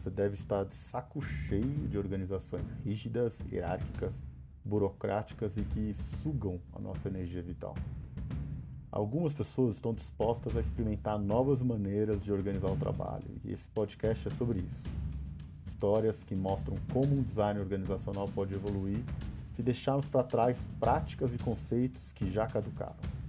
você deve estar de saco cheio de organizações rígidas, hierárquicas, burocráticas e que sugam a nossa energia vital. Algumas pessoas estão dispostas a experimentar novas maneiras de organizar o trabalho, e esse podcast é sobre isso. Histórias que mostram como um design organizacional pode evoluir se deixarmos para trás práticas e conceitos que já caducaram.